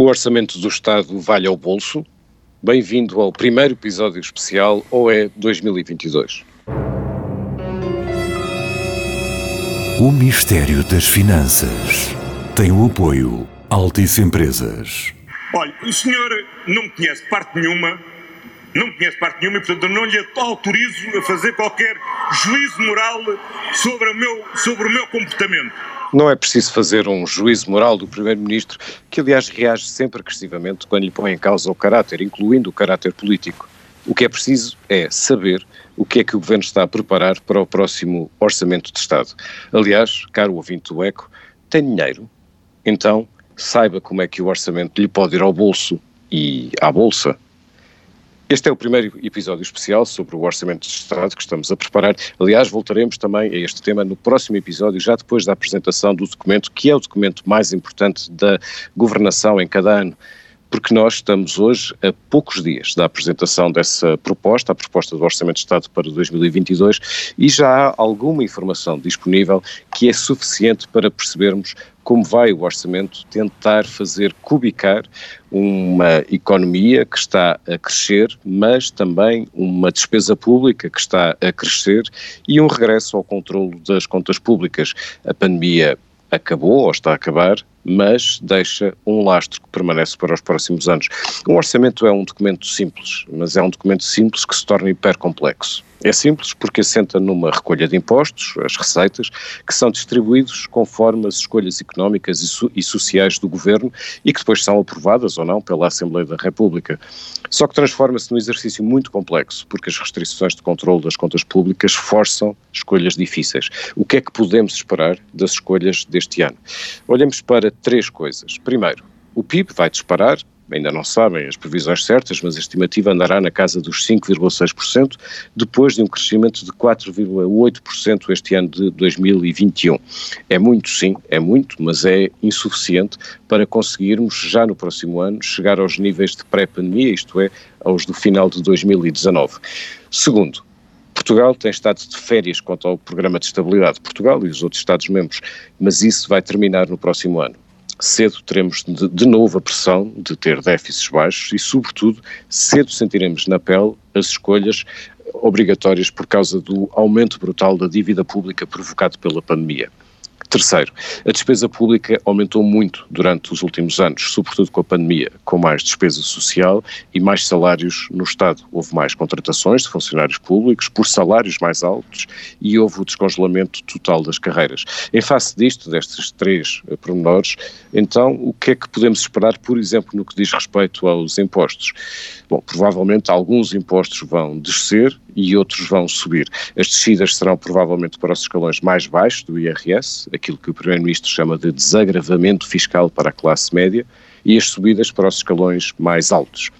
O orçamento do Estado vale ao bolso. Bem-vindo ao primeiro episódio especial OE 2022. O mistério das finanças tem o apoio Altice Empresas. Olha, o senhor não me conhece parte nenhuma, não me conhece parte nenhuma e, portanto, eu não lhe autorizo a fazer qualquer juízo moral sobre o meu, sobre o meu comportamento. Não é preciso fazer um juízo moral do Primeiro-Ministro, que aliás reage sempre agressivamente quando lhe põe em causa o caráter, incluindo o caráter político. O que é preciso é saber o que é que o Governo está a preparar para o próximo Orçamento de Estado. Aliás, caro ouvinte do ECO, tem dinheiro? Então, saiba como é que o orçamento lhe pode ir ao bolso e à bolsa. Este é o primeiro episódio especial sobre o Orçamento de Estado que estamos a preparar. Aliás, voltaremos também a este tema no próximo episódio, já depois da apresentação do documento, que é o documento mais importante da governação em cada ano porque nós estamos hoje a poucos dias da apresentação dessa proposta, a proposta do Orçamento de Estado para 2022, e já há alguma informação disponível que é suficiente para percebermos como vai o orçamento tentar fazer cubicar uma economia que está a crescer, mas também uma despesa pública que está a crescer e um regresso ao controlo das contas públicas. A pandemia acabou ou está a acabar, mas deixa um lastro que permanece para os próximos anos. O orçamento é um documento simples, mas é um documento simples que se torna hipercomplexo. É simples porque assenta numa recolha de impostos, as receitas, que são distribuídos conforme as escolhas económicas e, so e, sociais do governo e que depois são aprovadas ou não pela Assembleia da República. Só que transforma-se num exercício muito complexo, porque as restrições de controle das contas públicas forçam escolhas difíceis. O que é que podemos esperar das escolhas deste ano? Olhemos para três coisas. Primeiro, o PIB vai disparar, ainda não sabem as previsões certas, mas a estimativa andará na casa dos 5,6%, depois de um crescimento de 4,8% este ano de 2021. É muito, sim, é muito, mas é insuficiente para conseguirmos, já no próximo ano, chegar aos níveis de pré-pandemia, isto é, aos do final de 2019. Segundo, Portugal tem estado de férias quanto ao programa de estabilidade, Portugal e os outros Estados-membros, mas isso vai terminar no próximo ano cedo teremos de, de, novo a pressão de ter déficits baixos e, sobretudo, cedo sentiremos na pele as escolhas obrigatórias por causa do aumento brutal da dívida pública provocado pela pandemia. Terceiro, a despesa pública aumentou muito durante os últimos anos, sobretudo com a pandemia, com mais despesa social e mais salários no Estado. Houve mais contratações de funcionários públicos por salários mais altos e houve o descongelamento total das carreiras. Em face disto, destes três eh, pormenores, então o que é que podemos esperar, por exemplo, no que diz respeito aos impostos? Bom, provavelmente alguns impostos vão descer e outros vão subir. As descidas serão provavelmente para os escalões mais baixos do IRS, aquilo que o Primeiro-Ministro chama de desagravamento fiscal para a classe média, e as subidas para os escalões mais altos.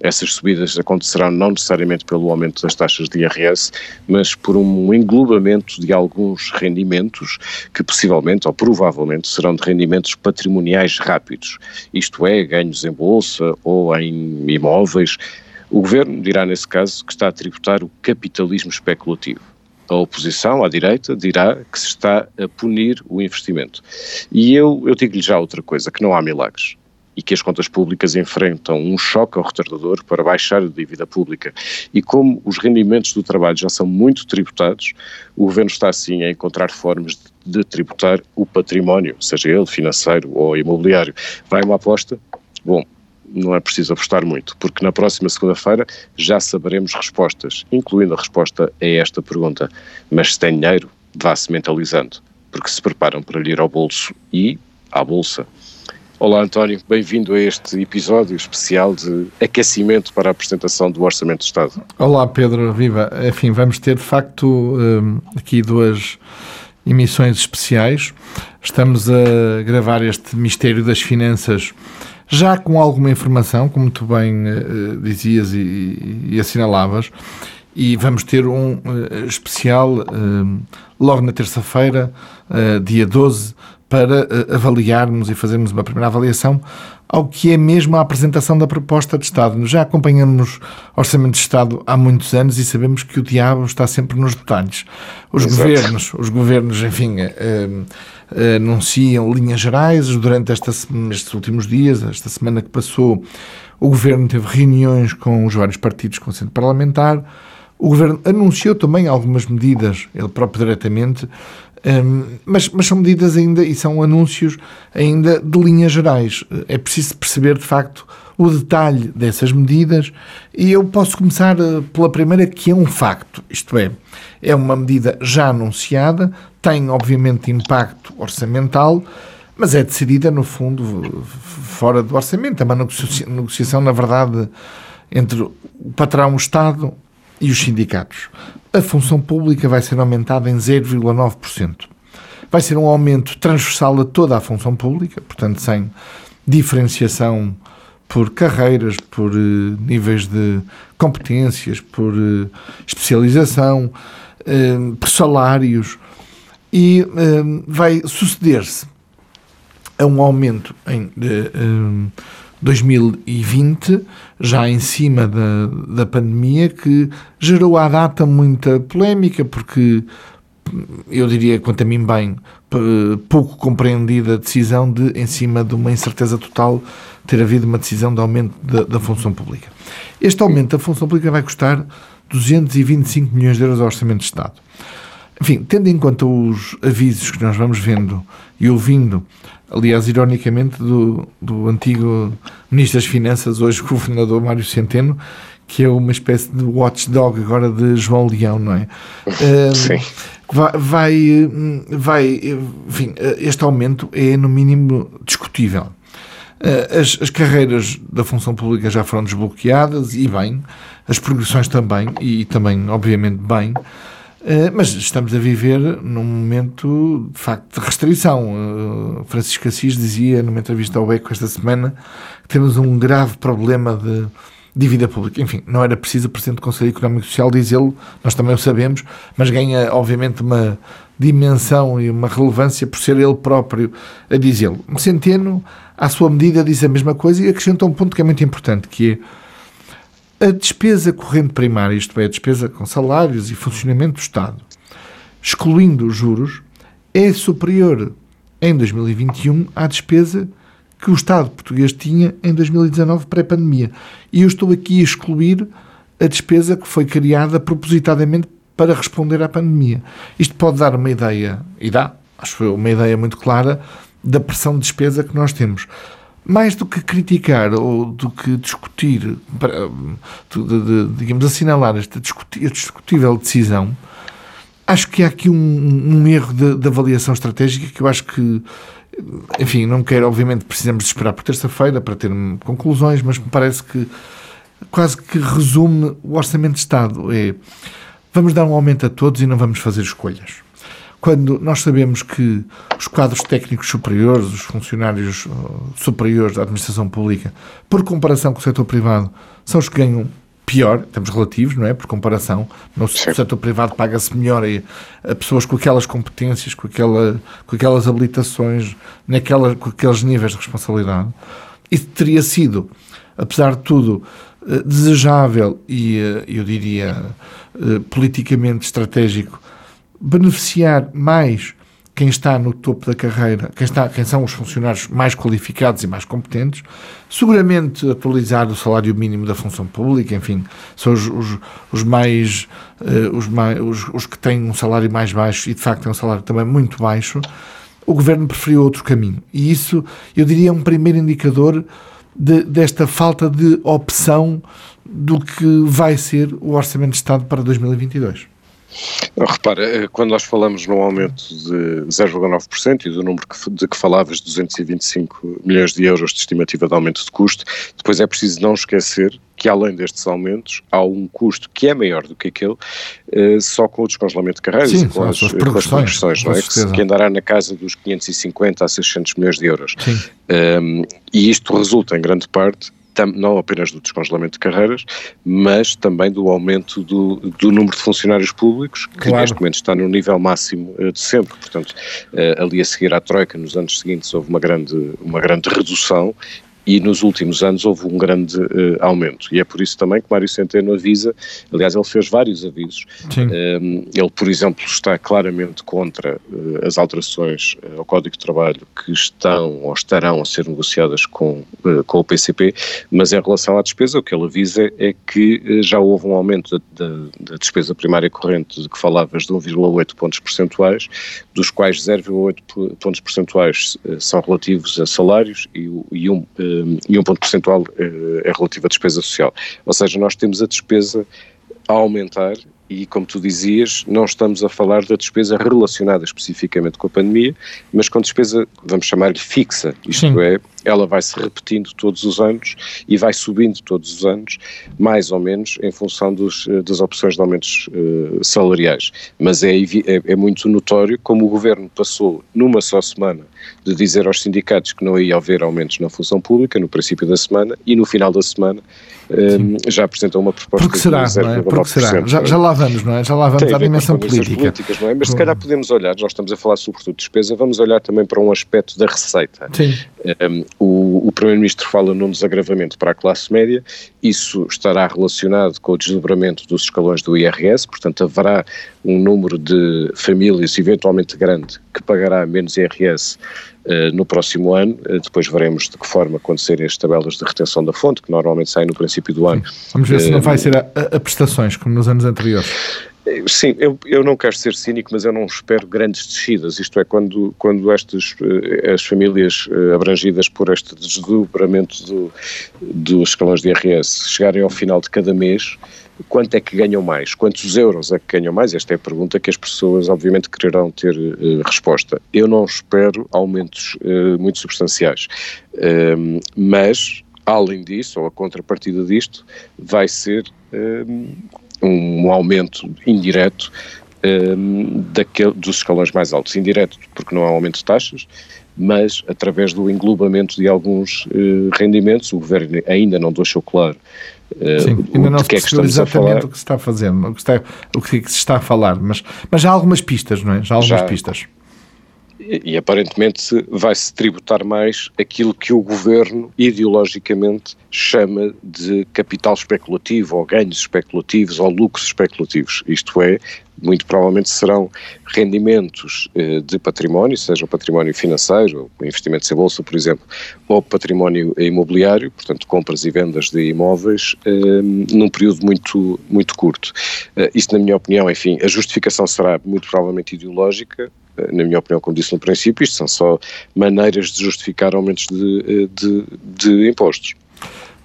Essas subidas acontecerão não necessariamente pelo aumento das taxas de IRS, mas por um englobamento de alguns rendimentos que possivelmente ou provavelmente serão de rendimentos patrimoniais rápidos, isto é, ganhos em bolsa ou em imóveis, o governo dirá, nesse caso, que está a tributar o capitalismo especulativo. A oposição, à direita, dirá que se está a punir o investimento. E eu, eu digo-lhe já outra coisa, que não há milagres e que as contas públicas enfrentam um choque ao retardador para baixar a dívida pública. E como os rendimentos do trabalho já são muito tributados, o governo está assim a encontrar formas de, de tributar o património, seja ele financeiro ou imobiliário. Vai uma aposta? Bom, não é preciso apostar muito, porque na próxima segunda-feira já saberemos respostas, incluindo a resposta a esta pergunta. Mas se tem dinheiro, vá-se mentalizando, porque se preparam para ir ao bolso e à bolsa. Olá António, bem-vindo a este episódio especial de aquecimento para a apresentação do Orçamento do Estado. Olá Pedro, viva. Enfim, vamos ter de facto hum, aqui duas emissões especiais. Estamos a gravar este Mistério das Finanças já com alguma informação, como tu bem uh, dizias e, e, assinalavas, e vamos ter um uh, especial uh, logo na terça-feira, dia 12, para uh, avaliarmos e fazermos uma primeira avaliação ao que é mesmo a apresentação da proposta de Estado. Já acompanhamos Orçamento de Estado há muitos anos e sabemos que o diabo está sempre nos detalhes. Os Exato. governos, os governos, enfim, uh, anunciam linhas gerais durante esta, estes últimos dias, esta semana que passou, o governo teve reuniões com os vários partidos com centro parlamentar. O governo anunciou também algumas medidas, ele próprio diretamente, um, mas, mas são medidas ainda e são anúncios ainda de linhas gerais. É preciso perceber, de facto, o detalhe dessas medidas e eu posso começar eh, pela primeira, que é um facto, isto é, é uma medida já anunciada, tem obviamente impacto orçamental, mas é decidida, no fundo, fora do orçamento. É uma negociação, na verdade, entre o patrão, o Estado e os sindicatos. A função pública vai ser aumentada em 0,9%. Vai ser um aumento transversal a toda a função pública, portanto, sem diferenciação por carreiras, por uh, níveis de competências, por uh, especialização, uh, por salários, e vai suceder-se a um aumento em 2020, já em cima da, da pandemia, que gerou à data muita polémica, porque eu diria, quanto a mim bem, pouco compreendida a decisão de, em cima de uma incerteza total, ter havido uma decisão de aumento da, da função pública. Este aumento da função pública vai custar 225 milhões de euros ao Orçamento de Estado. Enfim, tendo em conta os avisos que nós vamos vendo e ouvindo aliás, ironicamente, do, do antigo Ministro das Finanças, hoje governador Mário Centeno, que é uma espécie de watchdog agora de João Leão, não é? Sim. Vai, vai, vai, enfim, este aumento é no mínimo discutível. As, as, carreiras da função pública já foram desbloqueadas e bem, as progressões também, e também, obviamente, bem. Eh, mas estamos a viver num momento de facto de restrição. Uh, Francisco Assis dizia numa entrevista ao ECO esta semana que temos um grave problema de dívida pública. Enfim, não era preciso o Presidente do Conselho Económico e Social dizê-lo, nós também o sabemos, mas ganha obviamente uma dimensão e uma relevância por ser ele próprio a dizê-lo. Centeno, à sua medida, diz a mesma coisa e acrescenta um ponto que é muito importante, que é a despesa corrente primária, isto é, a despesa com salários e funcionamento do Estado, excluindo os juros, é superior em 2021 à despesa que o Estado português tinha em 2019 pré-pandemia. E eu estou aqui a excluir a despesa que foi criada propositadamente para responder à pandemia. Isto pode dar uma ideia, e dá, acho que uma ideia muito clara, da pressão de despesa que nós temos mais do que criticar ou do que discutir, de, de, digamos, assinalar esta discutível decisão, acho que há aqui um, um erro de, de, avaliação estratégica que eu acho que, enfim, não quero, obviamente, precisamos de esperar por terça-feira para ter conclusões, mas me parece que quase que resume o Orçamento de Estado. É, vamos dar um aumento a todos e não vamos fazer escolhas quando nós sabemos que os quadros técnicos superiores, os funcionários uh, superiores da administração pública, por comparação com o setor privado, são os que ganham pior, temos relativos, não é? Por comparação, no Sim. setor privado paga-se melhor a, pessoas com aquelas competências, com, aquela, com aquelas habilitações, naquela, com aqueles níveis de responsabilidade. Isso teria sido, apesar de tudo, uh, desejável e, uh, eu diria, politicamente estratégico beneficiar mais quem está no topo da carreira, quem, está, quem são os funcionários mais qualificados e mais competentes, seguramente atualizar o salário mínimo da função pública, enfim, são os, os, os mais, uh, os, mais os, os, que têm um salário mais baixo e de facto têm um salário também muito baixo, o governo preferiu outro caminho. E isso, eu diria, é um primeiro indicador de, desta falta de opção do que vai ser o Orçamento de Estado para 2022. Repara, eh, quando nós falamos num aumento de 0,9% e do número de que falavas, 225 milhões de euros de estimativa de aumento de custo, depois é preciso não esquecer que além destes aumentos há um custo que é maior do que aquele eh, só com o descongelamento de carreiras Sim, e com as, as progressões, não é? que, que, andará na casa dos 550 a 600 milhões de euros. Um, e isto resulta em grande parte não apenas do descongelamento de carreiras, mas também do aumento do, do número de funcionários públicos, que claro. neste momento está no nível máximo uh, de sempre. Portanto, uh, ali a seguir à Troika, nos anos seguintes, houve uma grande, uma grande redução e nos últimos anos houve um grande uh, aumento. E é por isso também que Mário Centeno avisa, aliás, ele fez vários avisos. Um, ehm, ele, por exemplo, está claramente contra uh, as alterações uh, ao Código de Trabalho que estão ou estarão a ser negociadas com, com o PCP, mas em relação à despesa, o que ele avisa é que já houve um aumento da, da, da despesa primária corrente de que falavas de 1,8 pontos percentuais, dos quais 0,8 pontos percentuais são relativos a salários e, e um e um ponto percentual eh, é relativo à despesa social. Ou seja, nós temos a despesa a aumentar e, como tu dizias, não estamos a falar da despesa relacionada especificamente com a pandemia, mas com despesa, vamos chamar-lhe fixa, isto Sim. é, ela vai se repetindo todos os anos e vai subindo todos os anos, mais ou menos em função dos, eh, das opções de aumentos uh, salariais. Mas é, é, é muito notório como o governo passou numa só semana de dizer aos sindicatos que não ia haver aumentos na função pública no princípio da semana e no final da semana um, já apresentam uma proposta Porque será, de não é? Porque será? Já, já lá vamos, não é? Já lá vamos à dimensão política. é? Mas se calhar podemos olhar, nós estamos a falar sobretudo de despesa, vamos olhar também para um aspecto da receita. Sim. Um, o, o Primeiro-Ministro fala num desagravamento para a classe média, isso estará relacionado com o desdobramento dos escalões do IRS, portanto haverá um número de famílias eventualmente grande que pagará menos IRS uh, no próximo ano, uh, depois veremos de que forma acontecerem as tabelas de retenção da fonte, que normalmente saem no princípio do ano. Vamos ver uh, se não vai ser a, a prestações, como nos anos anteriores. Sim, eu, eu não quero ser cínico, mas eu não espero grandes descidas, isto é, quando, quando estas eh, as famílias eh, abrangidas por este desdobramento do, dos escalões de IRS chegarem ao final de cada mês, quanto é que ganham mais? Quantos euros é que ganham mais? Esta é a pergunta que as pessoas obviamente quererão ter uh, resposta. Eu não espero aumentos uh, muito substanciais, uh, mas além disso, ou a contrapartida disto, vai ser um aumento indireto um, daquele, dos escalões mais altos. Indireto porque não há aumento de taxas, mas através do englobamento de alguns uh, rendimentos, o Governo ainda não deixou claro uh, Sim, ainda não se que é que estamos o que se está a fazer, o que, está, o que se está a falar, mas, mas há algumas pistas, não é? Já há algumas já, pistas e, aparentemente vai-se tributar mais aquilo que o governo ideologicamente chama de capital especulativo, ou ganhos especulativos, ou lucros especulativos. Isto é, muito provavelmente serão rendimentos eh, de património, seja o património financeiro, o investimento em bolsa, por exemplo, ou património imobiliário, portanto compras e vendas de imóveis, eh, num período muito, muito curto. Eh, isto, na minha opinião, enfim, a justificação será muito provavelmente ideológica, na minha opinião, como disse no princípio, isto são só maneiras de justificar aumentos de, de, de impostos.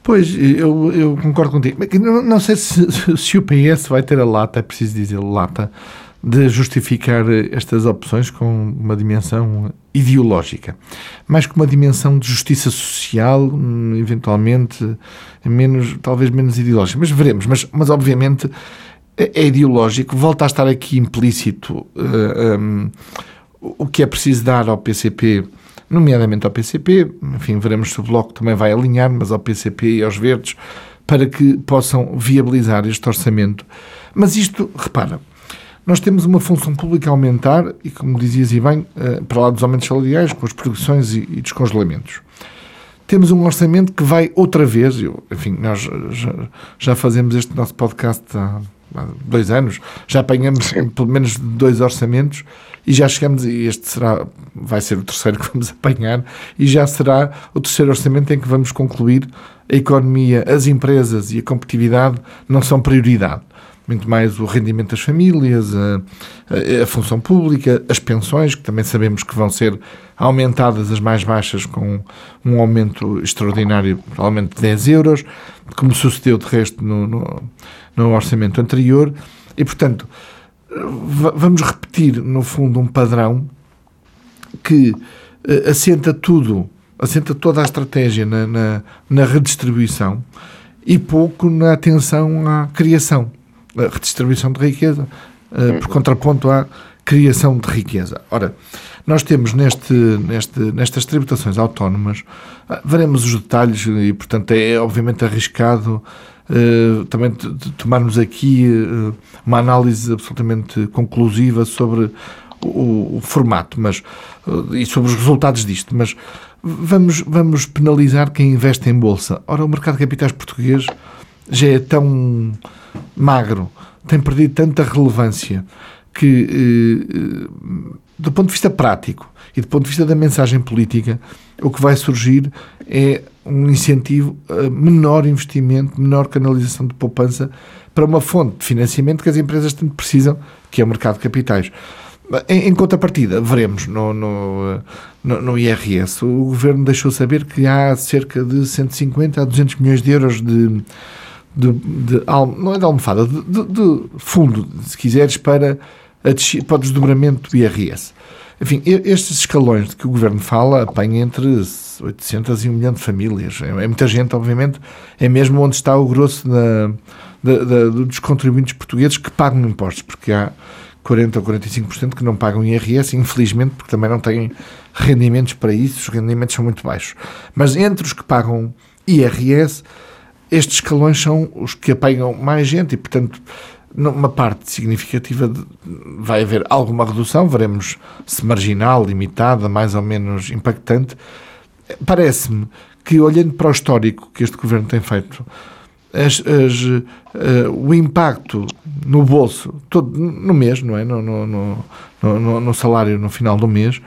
Pois, eu, eu concordo contigo. Não, não sei se, se o PS vai ter a lata, é preciso dizer lata, de justificar estas opções com uma dimensão ideológica, mais que uma dimensão de justiça social, eventualmente menos, talvez menos ideológica, mas veremos. Mas, mas obviamente é, é ideológico, volta a estar aqui implícito uh, eh, um, o que é preciso dar ao PCP, nomeadamente ao PCP, enfim, veremos se o Bloco também vai alinhar, mas ao PCP e aos Verdes, para que possam viabilizar este orçamento. Mas isto, repara, nós temos uma função pública a aumentar, e como dizias e bem, uh, para lá dos aumentos salariais, com as produções e, e descongelamentos temos um orçamento que vai outra vez, eu, enfim, nós já, já, fazemos este nosso podcast há dois anos, já apanhamos pelo menos dois orçamentos e já chegamos, e este será, vai ser o terceiro que vamos apanhar, e já será o terceiro orçamento em que vamos concluir a economia, as empresas e a competitividade não são prioridade. Muito mais o rendimento das famílias, a, a, a função pública, as pensões, que também sabemos que vão ser aumentadas as mais baixas com um aumento extraordinário, provavelmente de 10 euros, como sucedeu de resto no, no no orçamento anterior. E, portanto, vamos repetir, no fundo, um padrão que uh, assenta tudo, assenta toda a estratégia na, na, na, redistribuição e pouco na atenção à criação, redistribuição de riqueza, uh, por contraponto à criação de riqueza. Ora, nós temos neste, neste, nestas tributações autónomas, ah, veremos os detalhes e, portanto, é obviamente arriscado uh, também tomarmos aqui uh, uma análise absolutamente conclusiva sobre o, o formato mas, uh, e sobre os resultados disto, mas vamos, vamos penalizar quem investe em bolsa. Ora, o mercado de capitais português já é tão magro, tem perdido tanta relevância que, eh, do ponto de vista prático e do ponto de vista da mensagem política, o que vai surgir é um incentivo a menor investimento, menor canalização de poupança para uma fonte de financiamento que as empresas tanto precisam, que é o mercado de capitais. Em, contrapartida, veremos no, no, no, IRS, o Governo deixou saber que há cerca de 150 a 200 milhões de euros de, de, de não é de almofada, de, de, fundo, se quiseres, para, a, para o desdobramento do IRS. Enfim, estes escalões de que o Governo fala apanham entre 800 e 1 milhão de famílias. É, é muita gente, obviamente, é mesmo onde está o grosso da, da, da, dos contribuintes portugueses que pagam impostos, porque há 40 ou 45% que não pagam IRS, infelizmente, porque também não têm rendimentos para isso, os rendimentos são muito baixos. Mas entre os que pagam IRS, estes escalões são os que apanham mais gente e, portanto, numa parte significativa de, vai haver alguma redução, veremos se marginal, limitada, mais ou menos impactante. Parece-me que, olhando para o histórico que este governo tem feito, as, as, uh, o impacto no bolso, todo, no mês, não é? No, no, no, no, salário no final do mês,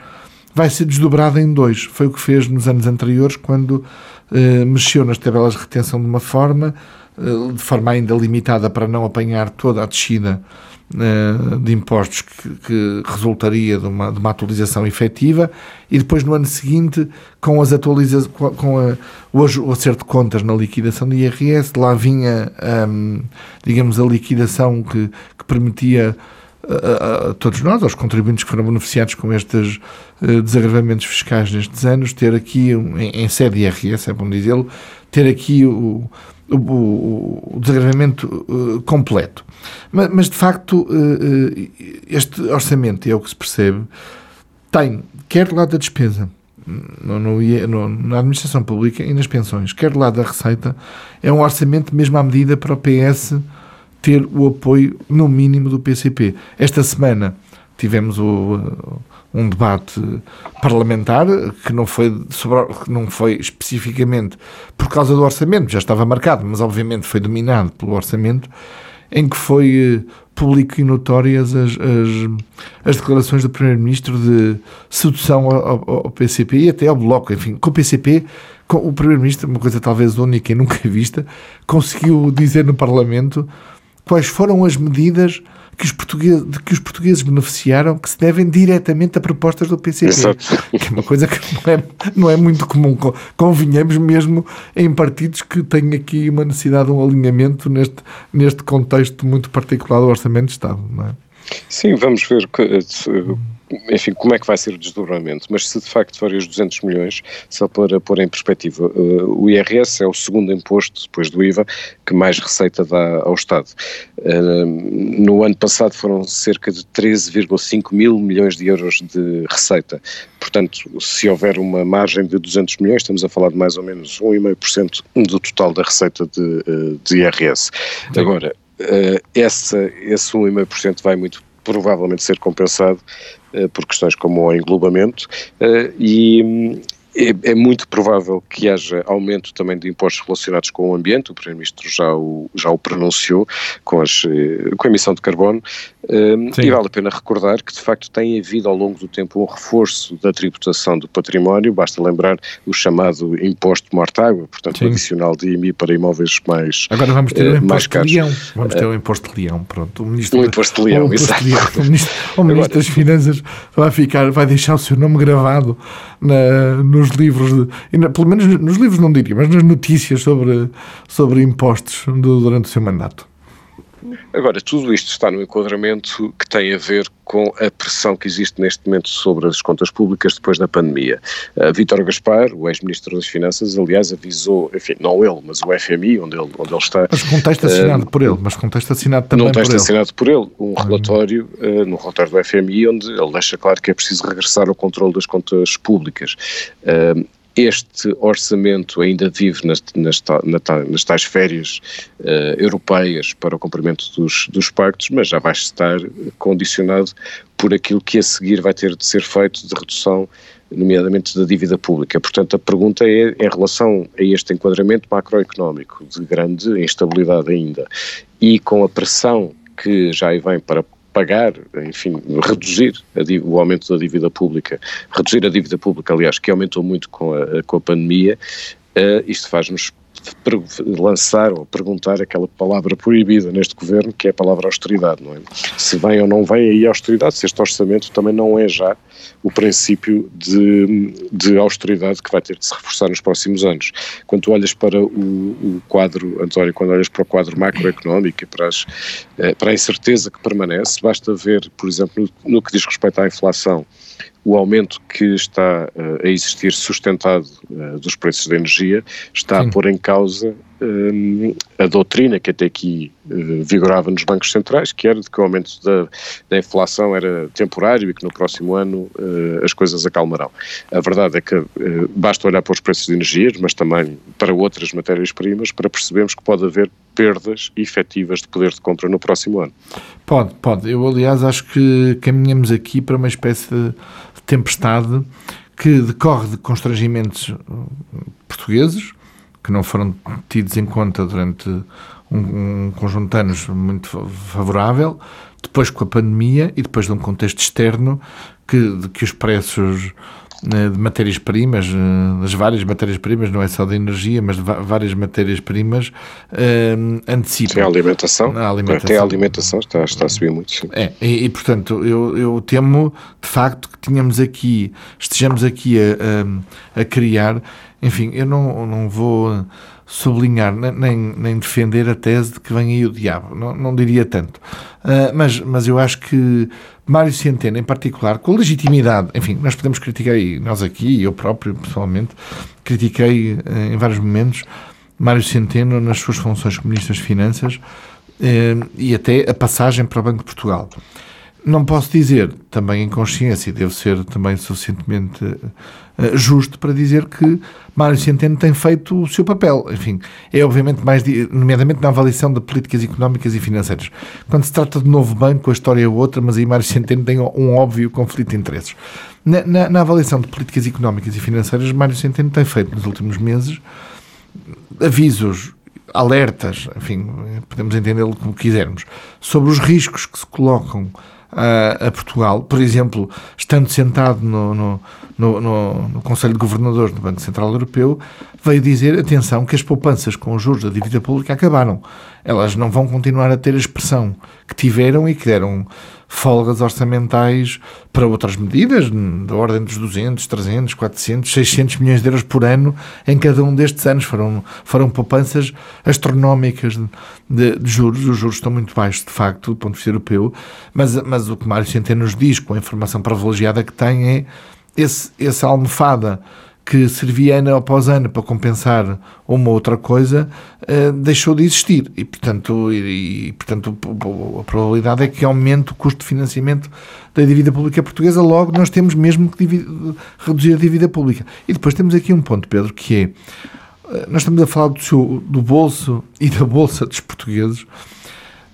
vai ser desdobrado em dois. Foi o que fez nos anos anteriores, quando mexeu nas tabelas de retenção de uma forma, uh, de forma ainda limitada para não apanhar toda a descida eh, de impostos que, resultaria de uma, de uma, atualização efetiva. E depois no ano seguinte com as atualizações com a, hoje o acerto de contas na liquidação do IRS lá vinha um, digamos a liquidação que, que permitia a, a, todos nós, aos contribuintes que foram beneficiados com estes uh, desagravamentos fiscais nestes anos, ter aqui, em, em sede IRS, é bom dizê-lo, ter aqui o, o, o, desagravamento uh, completo. Mas, mas, de facto, uh, este orçamento, é o que se percebe, tem, quer do lado da despesa, no, no, no, na administração pública e nas pensões, quer do lado da receita, é um orçamento mesmo à medida para o PS ter o apoio, no mínimo, do PCP. Esta semana tivemos o um debate parlamentar que não foi, sobre, que não foi especificamente por causa do orçamento, já estava marcado, mas obviamente foi dominado pelo orçamento, em que foi eh, público e notórias as, as, as declarações do Primeiro-Ministro de sedução ao, ao, PCP e até ao Bloco. Enfim, com o PCP, o Primeiro-Ministro, uma coisa talvez única e nunca vista, conseguiu dizer no Parlamento quais foram as medidas que os, portugueses, de que os portugueses beneficiaram que se devem diretamente a propostas do PCP. Exato. Que é uma coisa que não é, não é muito comum. Convinhamos mesmo em partidos que têm aqui uma necessidade de um alinhamento neste, neste contexto muito particular do Orçamento de Estado. Não é? Sim, vamos ver enfim, como é que vai ser o desdobramento, mas se de facto forem os 200 milhões, só para pôr em perspectiva, uh, o IRS é o segundo imposto, depois do IVA, que mais receita dá ao Estado. Uh, no ano passado foram cerca de 13,5 mil milhões de euros de receita. Portanto, se houver uma margem de 200 milhões, estamos a falar de mais ou menos 1,5% do total da receita de, uh, de IRS. Agora, essa, esse 1,5% vai muito provavelmente ser compensado uh, por questões como o englobamento uh, e, é, é, muito provável que haja aumento também de impostos relacionados com o ambiente, o Primeiro-Ministro já o, já o pronunciou com, as, eh, com a emissão de carbono, um, e vale a pena recordar que de facto tem havido ao longo do tempo um reforço da tributação do património, basta lembrar o chamado imposto de mortágua, portanto Sim. adicional de IMI para imóveis mais Agora vamos ter uh, o imposto de leão, vamos ter o imposto de leão, pronto. O, ministro, o imposto de leão, exato. De leão, o ministro, o ministro Agora, das Finanças vai ficar, vai deixar o seu nome gravado na, nos livros, de, pelo menos nos livros não diria, mas nas notícias sobre, sobre impostos do, durante o seu mandato. Agora, tudo isto está no enquadramento que tem a ver com a pressão que existe neste momento sobre as contas públicas depois da pandemia. Uh, Vítor Gaspar, o ex-ministro das Finanças, aliás, avisou, enfim, não ele, mas o FMI, onde ele, onde ele está. Mas com texto assinado uh, por ele, mas com texto assinado também num texto por ele. assinado por ele, um relatório, uh, no relatório do FMI, onde ele deixa claro que é preciso regressar ao controle das contas públicas. Uh, este orçamento ainda vive nas, nas, nas tais férias uh, europeias para o cumprimento dos, dos pactos, mas já vai estar condicionado por aquilo que a seguir vai ter de ser feito de redução, nomeadamente da dívida pública. Portanto, a pergunta é em relação a este enquadramento macroeconómico de grande instabilidade ainda e com a pressão que já vem para pagar, enfim, reduzir o aumento da dívida pública, reduzir a dívida pública, aliás, que aumentou muito com a, com a pandemia, uh, isto faz-nos lançar ou perguntar aquela palavra proibida neste governo, que é a palavra austeridade, não é? Se vem ou não vem aí a austeridade, se este orçamento também não é já o princípio de, de austeridade que vai ter de se reforçar nos próximos anos. Quando olhas para o, o quadro, António, quando olhas para o quadro macroeconómico e para, as, eh, para a incerteza que permanece, basta ver, por exemplo, no, no que diz respeito à inflação, o aumento que está uh, a existir sustentado uh, dos preços da energia está Sim. a pôr em causa a doutrina que até aqui uh, vigorava nos bancos centrais, que era de que o aumento da, da inflação era temporário e que no próximo ano as coisas acalmarão. A verdade é que basta olhar para os preços de energias, mas também para outras matérias-primas, para percebermos que pode haver perdas efetivas de poder de compra no próximo ano. Pode, pode. Eu, aliás, acho que caminhamos aqui para uma espécie de tempestade que decorre de constrangimentos portugueses, que não foram tidos em conta durante um, um conjunto de anos muito favorável, depois com a pandemia e depois de um contexto externo que, de que os preços né, de matérias-primas, eh, das várias matérias-primas, não é só de energia, mas de várias matérias-primas, uh, antecipam. Sim, a alimentação. A alimentação. Até a alimentação está, está a subir muito. Sim. É, e, e, portanto, eu, eu temo, de facto, que tenhamos aqui, estejamos aqui a, a, a criar, enfim, eu não, não vou sublinhar nem, nem defender a tese de que vem aí o diabo, não, não diria tanto. Uh, mas, mas eu acho que Mário Centeno, em particular, com legitimidade, enfim, nós podemos criticar, e nós aqui, eu próprio, pessoalmente, critiquei uh, em vários momentos Mário Centeno nas suas funções como Ministro das Finanças uh, e até a passagem para o Banco de Portugal. Não posso dizer, também em consciência, devo ser também suficientemente justo para dizer que Mário Centeno tem feito o seu papel. Enfim, é obviamente mais, nomeadamente na avaliação de políticas económicas e financeiras. Quando se trata de novo banco, a história é outra, mas aí Mário Centeno tem um óbvio conflito de interesses. Na, na, na avaliação de políticas económicas e financeiras, Mário Centeno tem feito nos últimos meses avisos alertas, enfim, podemos entendê-lo como quisermos, sobre os riscos que se colocam a, a Portugal, por exemplo, estando sentado no, no, no, no, Conselho de Governadores do Banco Central Europeu, veio dizer, atenção, que as poupanças com os juros da dívida pública acabaram. Elas não vão continuar a ter a expressão que tiveram e que deram folgas orçamentais para outras medidas, da ordem dos 200, 300, 400, 600 milhões de euros por ano em cada um destes anos. Foram, foram poupanças astronómicas de, de juros. Os juros estão muito baixos, de facto, do ponto de vista europeu, mas, mas o que Mário Centeno nos diz, com a informação privilegiada que tem, é esse, essa almofada que servia ano após ano para compensar uma outra coisa, uh, deixou de existir. E, portanto, e, e, portanto, a probabilidade é que aumente o custo de financiamento da dívida pública portuguesa, logo nós temos mesmo que reduzir a dívida pública. E depois temos aqui um ponto, Pedro, que é, eh, nós estamos a falar do, seu, do bolso e da bolsa dos portugueses,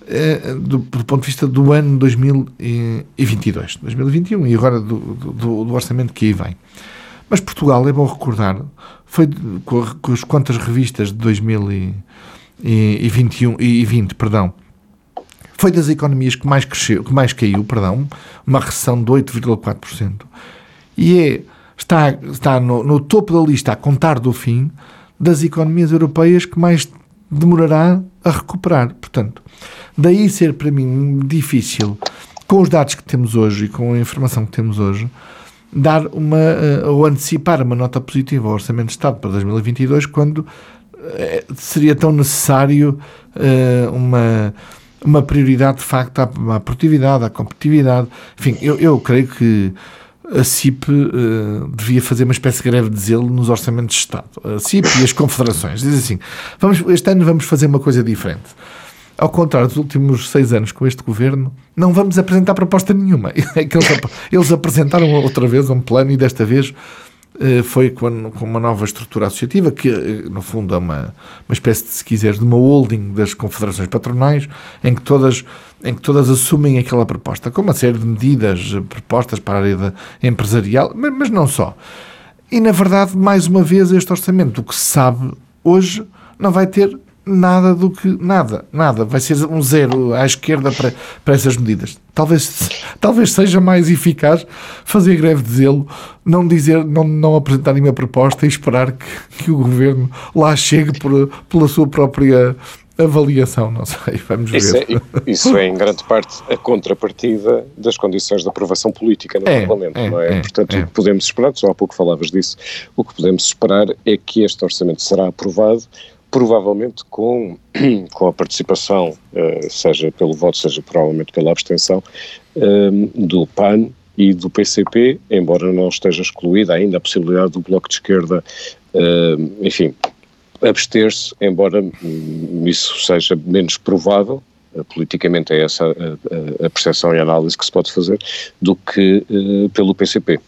eh, do, do, ponto de vista do ano 2022, 2021 e agora do, do, do orçamento que aí vem. Mas Portugal, é bom recordar, foi com as contas revistas de 2021 e 20, perdão, foi das economias que mais cresceu, que mais caiu, perdão, uma recessão de 8,4%. E é, está, está no, no topo da lista a contar do fim das economias europeias que mais demorará a recuperar. Portanto, daí ser para mim difícil, com os dados que temos hoje e com a informação que temos hoje, dar uma, uh, ou antecipar uma nota positiva ao Orçamento de Estado para 2022, quando uh, seria tão necessário uh, uma, uma prioridade de facto à, à produtividade, à competitividade. Enfim, eu, eu creio que a CIP uh, devia fazer uma espécie de greve de zelo nos orçamentos de Estado. A CIP e as confederações. Diz assim: vamos, este ano vamos fazer uma coisa diferente. Ao contrário dos últimos seis anos com este governo, não vamos apresentar proposta nenhuma. É que eles, eles apresentaram outra vez um plano e desta vez eh, foi com, uma nova estrutura associativa, que eh, no fundo é uma, uma espécie de, se quiseres, de uma holding das confederações patronais, em que todas, em que todas assumem aquela proposta, com uma série de medidas eh, propostas para a área empresarial, mas, mas não só. E na verdade, mais uma vez, este orçamento, o que se sabe hoje, não vai ter nada do que. Nada, nada. Vai ser um zero à esquerda para, para essas medidas. Talvez, talvez seja mais eficaz fazer greve de zelo, não dizer, não, não apresentar nenhuma proposta e esperar que, que o governo lá chegue por, pela sua própria avaliação, não sei, vamos ver. Isso é, isso é, em grande parte a contrapartida das condições de aprovação política no é, Parlamento, é, não é? é Portanto, é. o que podemos esperar, só há pouco falavas disso, o que podemos esperar é que este orçamento será aprovado provavelmente com, com a participação, uh, seja pelo voto, seja provavelmente pela abstenção, um, eh, do PAN e do PCP, embora não esteja excluída ainda a possibilidade do Bloco de Esquerda, uh, enfim, abster-se, embora um, isso seja menos provável, uh, politicamente é essa a, percepção e análise que se pode fazer, do que pelo PCP.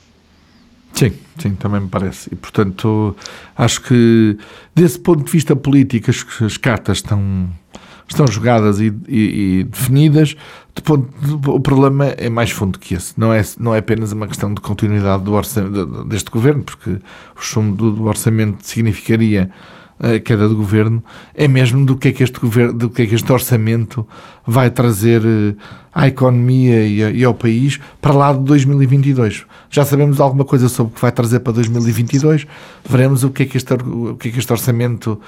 Sim, sim, também me parece. E, portanto, acho que, desse ponto de vista político, as, as cartas estão, estão jogadas e, e, e definidas. De ponto, de, o problema é mais fundo que esse. Não é, não é apenas uma questão de continuidade do orçamento, deste governo, porque o chumbo do, do orçamento significaria a queda do governo, é mesmo do que é que este, governo, do que é que este orçamento vai trazer eh, à economia e, ao país para lá de 2022. Já sabemos alguma coisa sobre o que vai trazer para 2022, veremos o que é que este, o que é que este orçamento,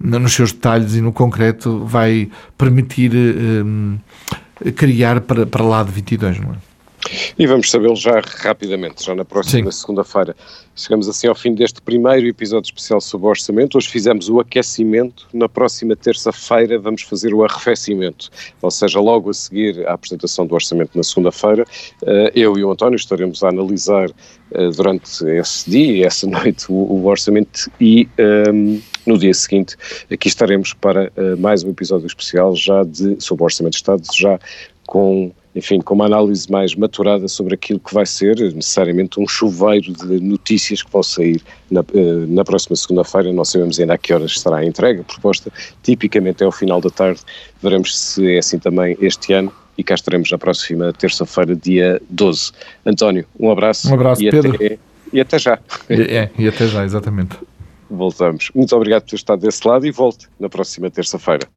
nos seus detalhes e no concreto, vai permitir um, eh, criar para, para lá de 22, não é? E vamos sabê-lo já rapidamente, já na próxima segunda-feira. Chegamos assim ao fim deste primeiro episódio especial sobre o orçamento. Hoje fizemos o aquecimento, na próxima terça-feira vamos fazer o arrefecimento, ou seja, logo a seguir à apresentação do orçamento na segunda-feira, eh, eu e o António estaremos a analisar eh, durante esse dia e essa noite o, orçamento e um, ehm, no dia seguinte aqui estaremos para eh, mais um episódio especial já de, sobre o Orçamento de Estado, já com enfim, com uma análise mais maturada sobre aquilo que vai ser necessariamente um chuveiro de notícias que vão sair na, eh, na próxima segunda-feira. Não sabemos ainda a que horas estará a entrega, a proposta. Tipicamente é ao final da tarde. Veremos se é assim também este ano. E cá estaremos na próxima terça-feira, dia 12. António, um abraço. Um abraço, e Pedro. Até, e até já. É, e até já, exatamente. Voltamos. Muito obrigado por ter estado desse lado e volte na próxima terça-feira.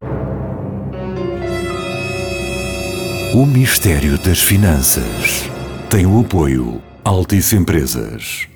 O mistério das finanças tem o apoio Altice Empresas.